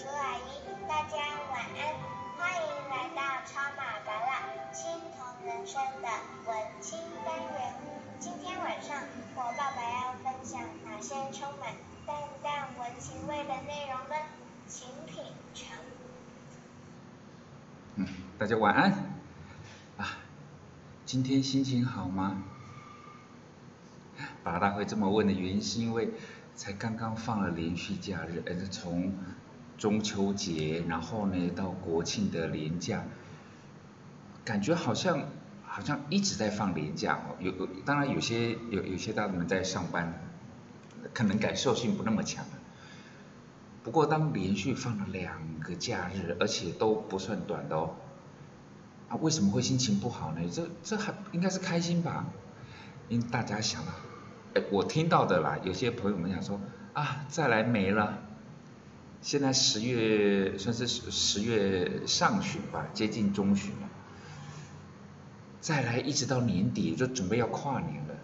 叔阿姨，大家晚安，欢迎来到超马白蜡青铜人生的文青单元。今天晚上我爸爸要分享哪些充满淡淡文情味的内容呢？请品尝。嗯，大家晚安。啊，今天心情好吗？爸爸会这么问的原因是因为。才刚刚放了连续假日，而是从中秋节，然后呢到国庆的连假，感觉好像好像一直在放连假哦。有有，当然有些有有些大人们在上班，可能感受性不那么强。不过当连续放了两个假日，而且都不算短的哦，啊为什么会心情不好呢？这这还应该是开心吧？因为大家想了。哎，我听到的啦，有些朋友们讲说啊，再来没了。现在十月算是十十月上旬吧，接近中旬了。再来一直到年底，就准备要跨年了。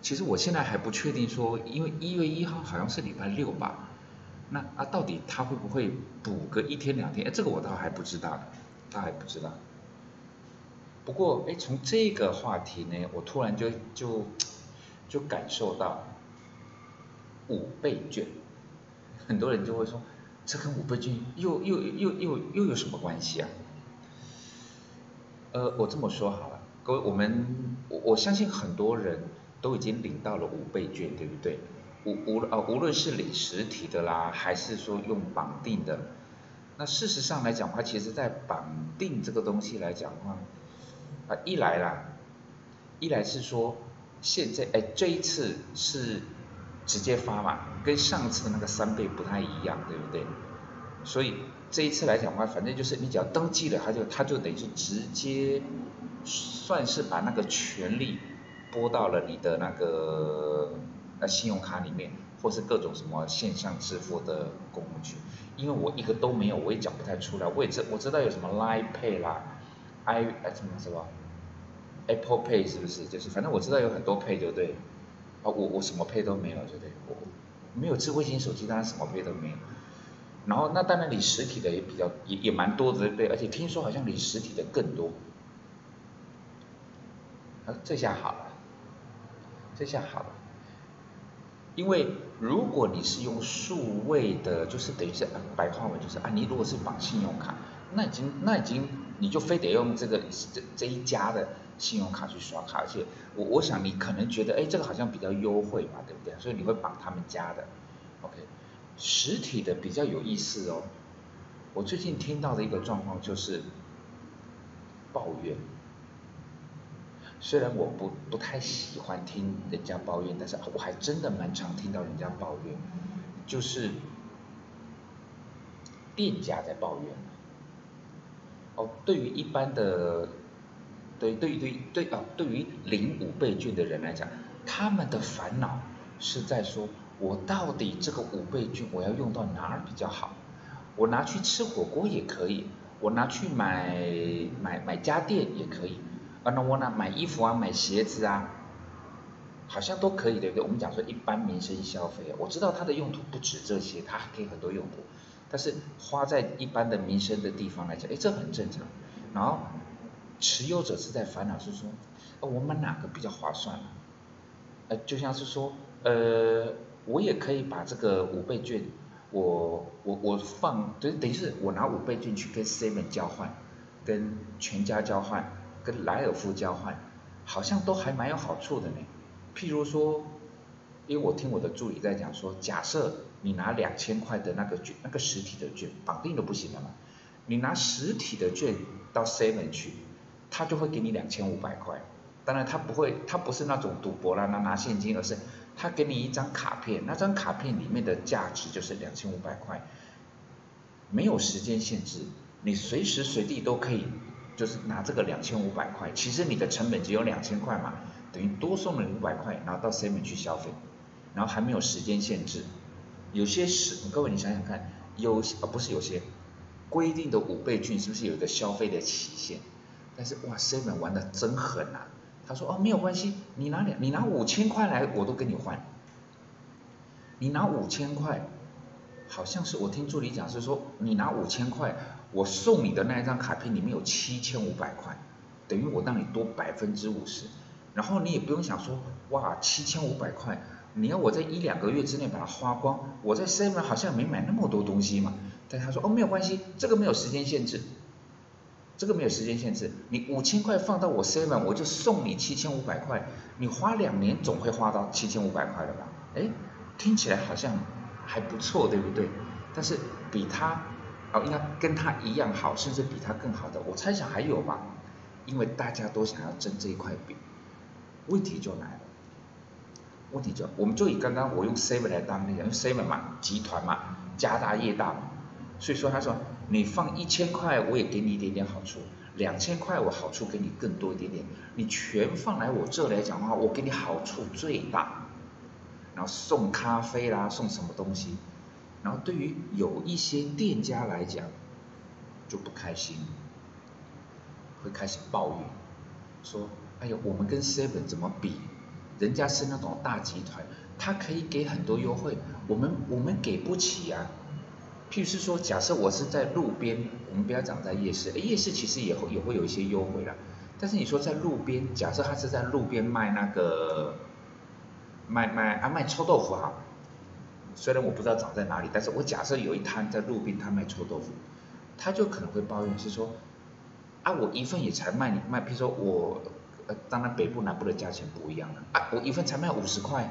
其实我现在还不确定说，因为一月一号好像是礼拜六吧，那啊到底他会不会补个一天两天？哎，这个我倒还不知道，倒还不知道。不过哎，从这个话题呢，我突然就就。就感受到五倍券，很多人就会说，这跟五倍券又又又又又有什么关系啊？呃，我这么说好了，各位，我们我我相信很多人都已经领到了五倍券，对不对？无无啊，无论是领实体的啦，还是说用绑定的，那事实上来讲的话，其实在绑定这个东西来讲的话，啊，一来啦，一来是说。现在哎，这一次是直接发嘛，跟上次的那个三倍不太一样，对不对？所以这一次来讲的话，反正就是你只要登记了，他就他就等于是直接算是把那个权利拨到了你的那个那信用卡里面，或是各种什么线上支付的工具。因为我一个都没有，我也讲不太出来。我也知我知道有什么 Line Pay 啦，i 哎什么什么。Apple Pay 是不是？就是反正我知道有很多 Pay 对不对？啊，我我什么 Pay 都没有，对不对？我没有智慧型手机，当然什么 Pay 都没有。然后那当然你实体的也比较也也蛮多的，对不对？而且听说好像你实体的更多。啊，这下好了，这下好了。因为如果你是用数位的，就是等于是白话文就是啊，你如果是绑信用卡，那已经那已经你就非得用这个这这一家的。信用卡去刷卡，而且我我想你可能觉得，哎，这个好像比较优惠嘛，对不对？所以你会绑他们家的，OK？实体的比较有意思哦。我最近听到的一个状况就是抱怨，虽然我不不太喜欢听人家抱怨，但是我还真的蛮常听到人家抱怨，就是店家在抱怨。哦，对于一般的。对对对对啊！对于领五倍券的人来讲，他们的烦恼是在说，我到底这个五倍券我要用到哪儿比较好？我拿去吃火锅也可以，我拿去买买买家电也可以，啊，那我拿买衣服啊、买鞋子啊，好像都可以，对不对？我们讲说一般民生消费，我知道它的用途不止这些，它还可以很多用途，但是花在一般的民生的地方来讲，哎，这很正常，然后。持有者是在烦恼，是说，呃，我买哪个比较划算？呃，就像是说，呃，我也可以把这个五倍券，我我我放，等等于是我拿五倍券去跟 Seven 交换，跟全家交换，跟莱尔夫交换，好像都还蛮有好处的呢。譬如说，因为我听我的助理在讲说，假设你拿两千块的那个券，那个实体的券，绑定都不行了嘛，你拿实体的券到 Seven 去。他就会给你两千五百块，当然他不会，他不是那种赌博啦，拿拿现金，而是他给你一张卡片，那张卡片里面的价值就是两千五百块，没有时间限制，你随时随地都可以，就是拿这个两千五百块，其实你的成本只有两千块嘛，等于多送了五百块，然后到 seven 去消费，然后还没有时间限制，有些是，各位你想想看，有啊不是有些规定的五倍券是不是有一个消费的期限？但是哇，seven 玩的真狠呐！他说哦，没有关系，你拿两，你拿五千块来，我都跟你换。你拿五千块，好像是我听助理讲是说，你拿五千块，我送你的那一张卡片里面有七千五百块，等于我让你多百分之五十，然后你也不用想说，哇，七千五百块，你要我在一两个月之内把它花光，我在 seven 好像没买那么多东西嘛，但他说，哦，没有关系，这个没有时间限制，这个没有时间限制，你五千块放到我 seven，我就送你七千五百块，你花两年总会花到七千五百块的吧？哎，听起来好像。还不错，对不对？但是比他哦，应该跟他一样好，甚至比他更好的，我猜想还有吧。因为大家都想要争这一块饼，问题就来了。问题就，我们就以刚刚我用 seven 来当例子，因为 seven 嘛，集团嘛，家大业大嘛，所以说他说你放一千块，我也给你一点点好处；两千块，我好处给你更多一点点。你全放来我这来讲的话，我给你好处最大。然后送咖啡啦，送什么东西？然后对于有一些店家来讲，就不开心，会开始抱怨，说：“哎呀，我们跟 Seven 怎么比？人家是那种大集团，他可以给很多优惠，我们我们给不起啊。譬如是说，假设我是在路边，我们不要讲在夜市，夜市其实也会也会有一些优惠啦。但是你说在路边，假设他是在路边卖那个。卖卖啊卖臭豆腐哈，虽然我不知道长在哪里，但是我假设有一摊在路边，他卖臭豆腐，他就可能会抱怨是说，啊我一份也才卖你卖，比如说我，呃当然北部南部的价钱不一样了，啊我一份才卖五十块，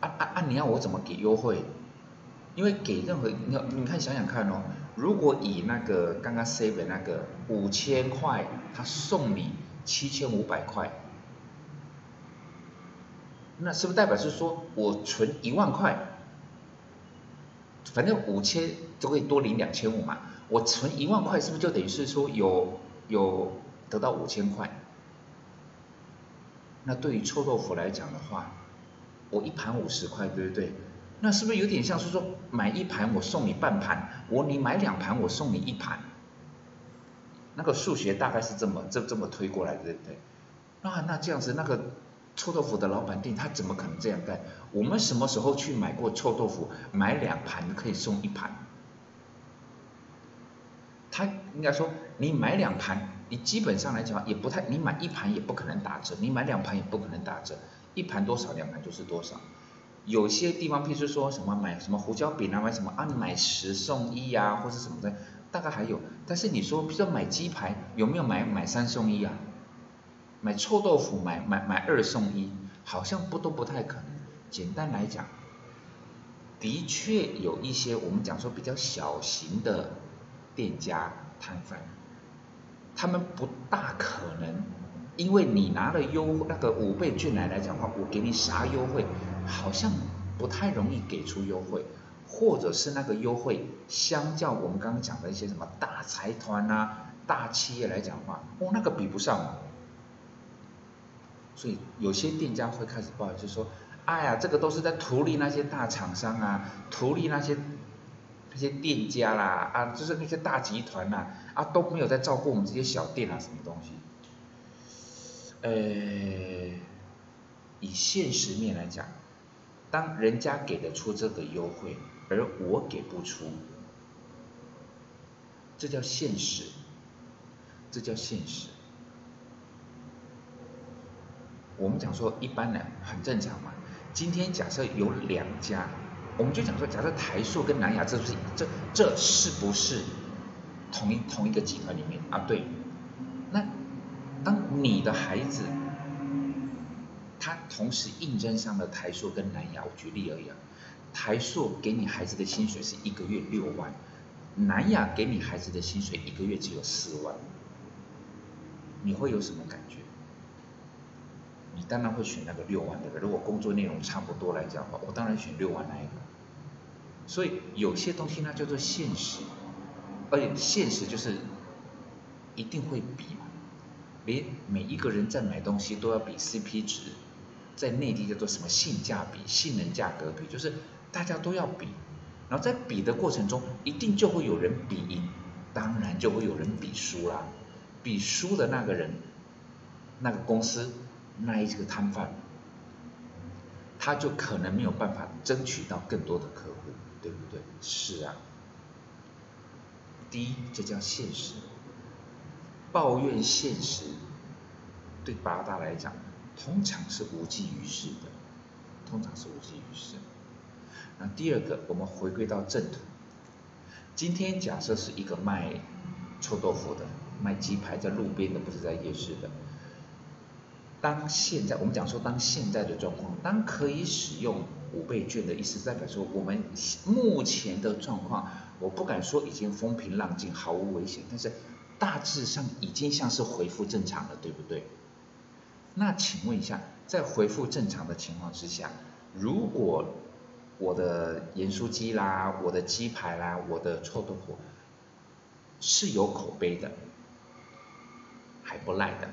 啊啊啊你要我怎么给优惠？因为给任何你你看想想看哦，如果以那个刚刚 save 那个五千块，他送你七千五百块。那是不是代表是说我存一万块，反正五千就可以多领两千五嘛？我存一万块是不是就等于是说有有得到五千块？那对于臭豆腐来讲的话，我一盘五十块，对不对？那是不是有点像是说买一盘我送你半盘，我你买两盘我送你一盘？那个数学大概是这么这这么推过来的，对不对？那那这样子那个。臭豆腐的老板店，他怎么可能这样干？我们什么时候去买过臭豆腐？买两盘可以送一盘。他应该说，你买两盘，你基本上来讲也不太，你买一盘也不可能打折，你买两盘也不可能打折。一盘多少，两盘就是多少。有些地方，譬如说什么买什么胡椒饼啊，买什么啊，你买十送一呀，或者什么的，大概还有。但是你说，譬如说买鸡排，有没有买买三送一啊？买臭豆腐买买买二送一，好像不都不太可能。简单来讲，的确有一些我们讲说比较小型的店家摊贩，他们不大可能，因为你拿了优那个五倍券来来讲话，我给你啥优惠，好像不太容易给出优惠，或者是那个优惠相较我们刚刚讲的一些什么大财团啊、大企业来讲的话，哦那个比不上。所以有些店家会开始抱怨，就说：“哎呀，这个都是在图利那些大厂商啊，图利那些那些店家啦，啊，就是那些大集团呐，啊都没有在照顾我们这些小店啊，什么东西？”呃，以现实面来讲，当人家给得出这个优惠，而我给不出，这叫现实，这叫现实。我们讲说一般人很正常嘛。今天假设有两家，我们就讲说，假设台塑跟南亚，这是这这是不是同一同一个集团里面啊？对。那当你的孩子他同时应征上了台塑跟南亚，我举例而已啊。台塑给你孩子的薪水是一个月六万，南亚给你孩子的薪水一个月只有四万，你会有什么感觉？你当然会选那个六万的，如果工作内容差不多来讲的话，我当然选六万那一个。所以有些东西呢叫做现实，而且现实就是一定会比嘛，连每一个人在买东西都要比 CP 值，在内地叫做什么性价比、性能价格比，就是大家都要比，然后在比的过程中，一定就会有人比赢，当然就会有人比输啦，比输的那个人，那个公司。那一个摊贩，他就可能没有办法争取到更多的客户，对不对？是啊。第一，这叫现实。抱怨现实，对八大来讲，通常是无济于事的，通常是无济于事。那第二个，我们回归到正途。今天假设是一个卖臭豆腐的，卖鸡排在路边的，不是在夜市的。当现在我们讲说，当现在的状况，当可以使用五倍券的意思，代表说我们目前的状况，我不敢说已经风平浪静，毫无危险，但是大致上已经像是恢复正常了，对不对？那请问一下，在恢复正常的情况之下，如果我的盐酥鸡啦，我的鸡排啦，我的臭豆腐是有口碑的，还不赖的。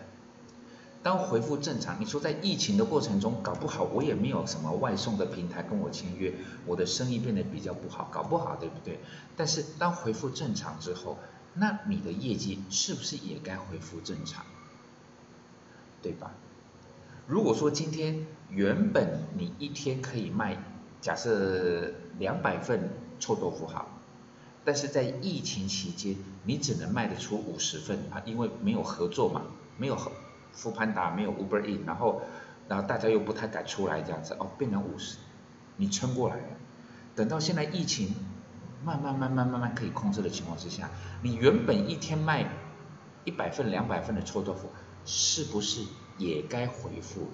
当恢复正常，你说在疫情的过程中，搞不好我也没有什么外送的平台跟我签约，我的生意变得比较不好，搞不好对不对？但是当恢复正常之后，那你的业绩是不是也该恢复正常？对吧？如果说今天原本你一天可以卖，假设两百份臭豆腐好，但是在疫情期间你只能卖得出五十份啊，因为没有合作嘛，没有合。富潘达没有 Uber E，然后，然后大家又不太敢出来这样子，哦，变成五十，你撑过来了。等到现在疫情慢慢慢慢慢慢可以控制的情况之下，你原本一天卖一百份两百份的臭豆腐，是不是也该回复？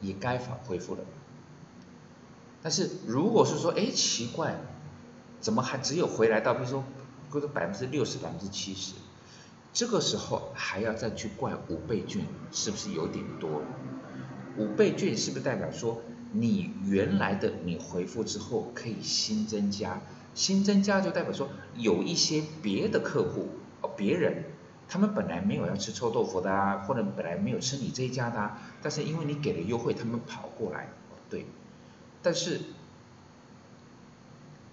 也该返回复了。但是如果是说，哎，奇怪，怎么还只有回来到，比如说，或者百分之六十、百分之七十？这个时候还要再去怪五倍券，是不是有点多？五倍券是不是代表说你原来的你回复之后可以新增加，新增加就代表说有一些别的客户哦，别人他们本来没有要吃臭豆腐的啊，或者本来没有吃你这一家的，啊，但是因为你给了优惠，他们跑过来，对，但是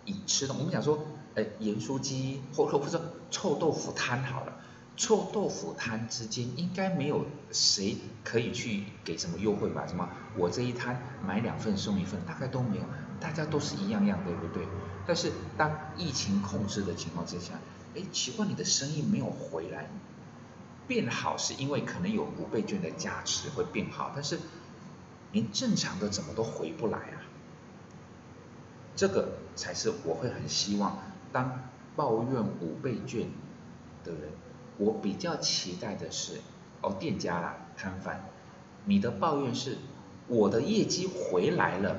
以吃的，我们讲说，哎，盐酥鸡或或者臭豆腐摊好了。臭豆腐摊之间应该没有谁可以去给什么优惠吧？什么我这一摊买两份送一份，大概都没有，大家都是一样样，对不对？但是当疫情控制的情况之下，哎，奇怪，你的生意没有回来，变好是因为可能有五倍券的加持会变好，但是连正常的怎么都回不来啊？这个才是我会很希望当抱怨五倍券的人。我比较期待的是，哦，店家啦，摊贩，你的抱怨是，我的业绩回来了，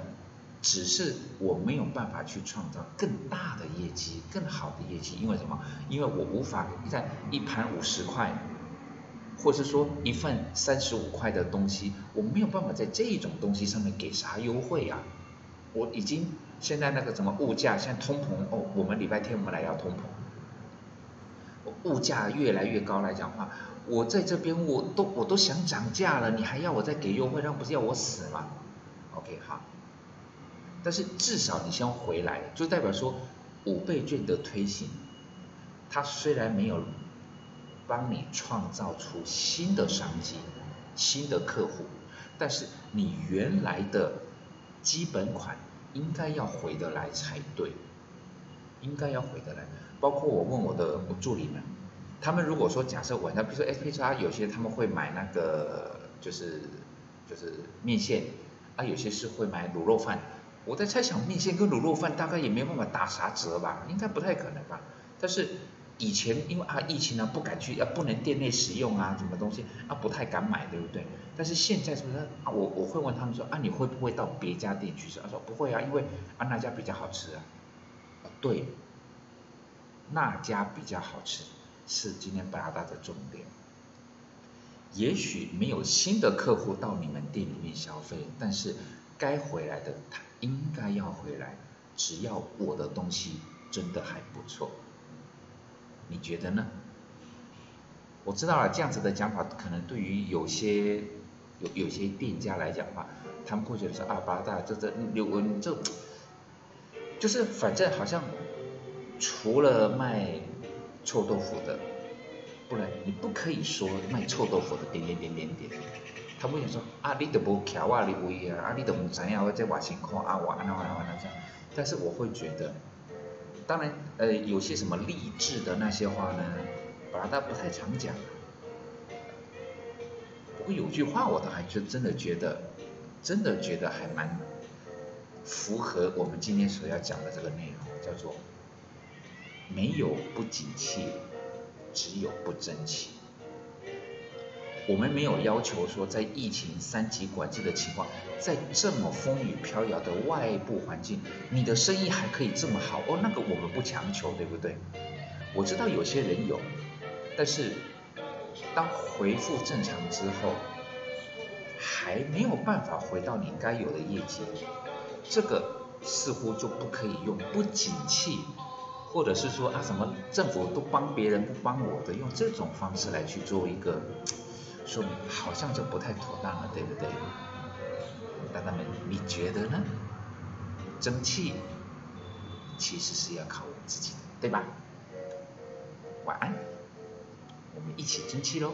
只是我没有办法去创造更大的业绩，更好的业绩，因为什么？因为我无法在一盘五十块，或是说一份三十五块的东西，我没有办法在这种东西上面给啥优惠啊？我已经现在那个什么物价，现在通膨哦，我们礼拜天我们来聊通膨。物价越来越高来讲话，我在这边我都我都想涨价了，你还要我再给优惠，那不是要我死吗？OK 好，但是至少你先回来，就代表说五倍券的推行，它虽然没有帮你创造出新的商机、新的客户，但是你原来的基本款应该要回得来才对，应该要回得来。包括我问我的助理们，他们如果说假设晚上，比如说 S P X，有些他们会买那个就是就是面线，啊有些是会买卤肉饭，我在猜想面线跟卤肉饭大概也没办法打啥折吧，应该不太可能吧。但是以前因为啊疫情呢不敢去啊不能店内使用啊什么东西啊不太敢买对不对？但是现在是不是我我会问他们说啊你会不会到别家店去吃？他说不会啊，因为啊那家比较好吃啊。对。那家比较好吃，是今天八大的重点。也许没有新的客户到你们店里面消费，但是该回来的他应该要回来，只要我的东西真的还不错。你觉得呢？我知道了，这样子的讲法可能对于有些有有些店家来讲的话，他们会觉得说二八大这这刘文这，就是反正好像。除了卖臭豆腐的，不然你不可以说卖臭豆腐的点点点点点。他会想说啊，你都无徛我的位啊，啊，你都唔知影我在外情况啊，我安怎安怎安怎这样。但是我会觉得，当然，呃，有些什么励志的那些话呢，本来他不太常讲。不过有句话我倒还就真的觉得，真的觉得还蛮符合我们今天所要讲的这个内容，叫做没有不景气，只有不争气。我们没有要求说，在疫情三级管制的情况，在这么风雨飘摇的外部环境，你的生意还可以这么好哦。那个我们不强求，对不对？我知道有些人有，但是当恢复正常之后，还没有办法回到你该有的业绩，这个似乎就不可以用不景气，或者是说啊什么政府都帮别人不帮我的，用这种方式来去做一个。说明好像就不太妥当了，对不对？大家们，你觉得呢？争气其实是要靠我们自己的，对吧？晚安，我们一起争气喽！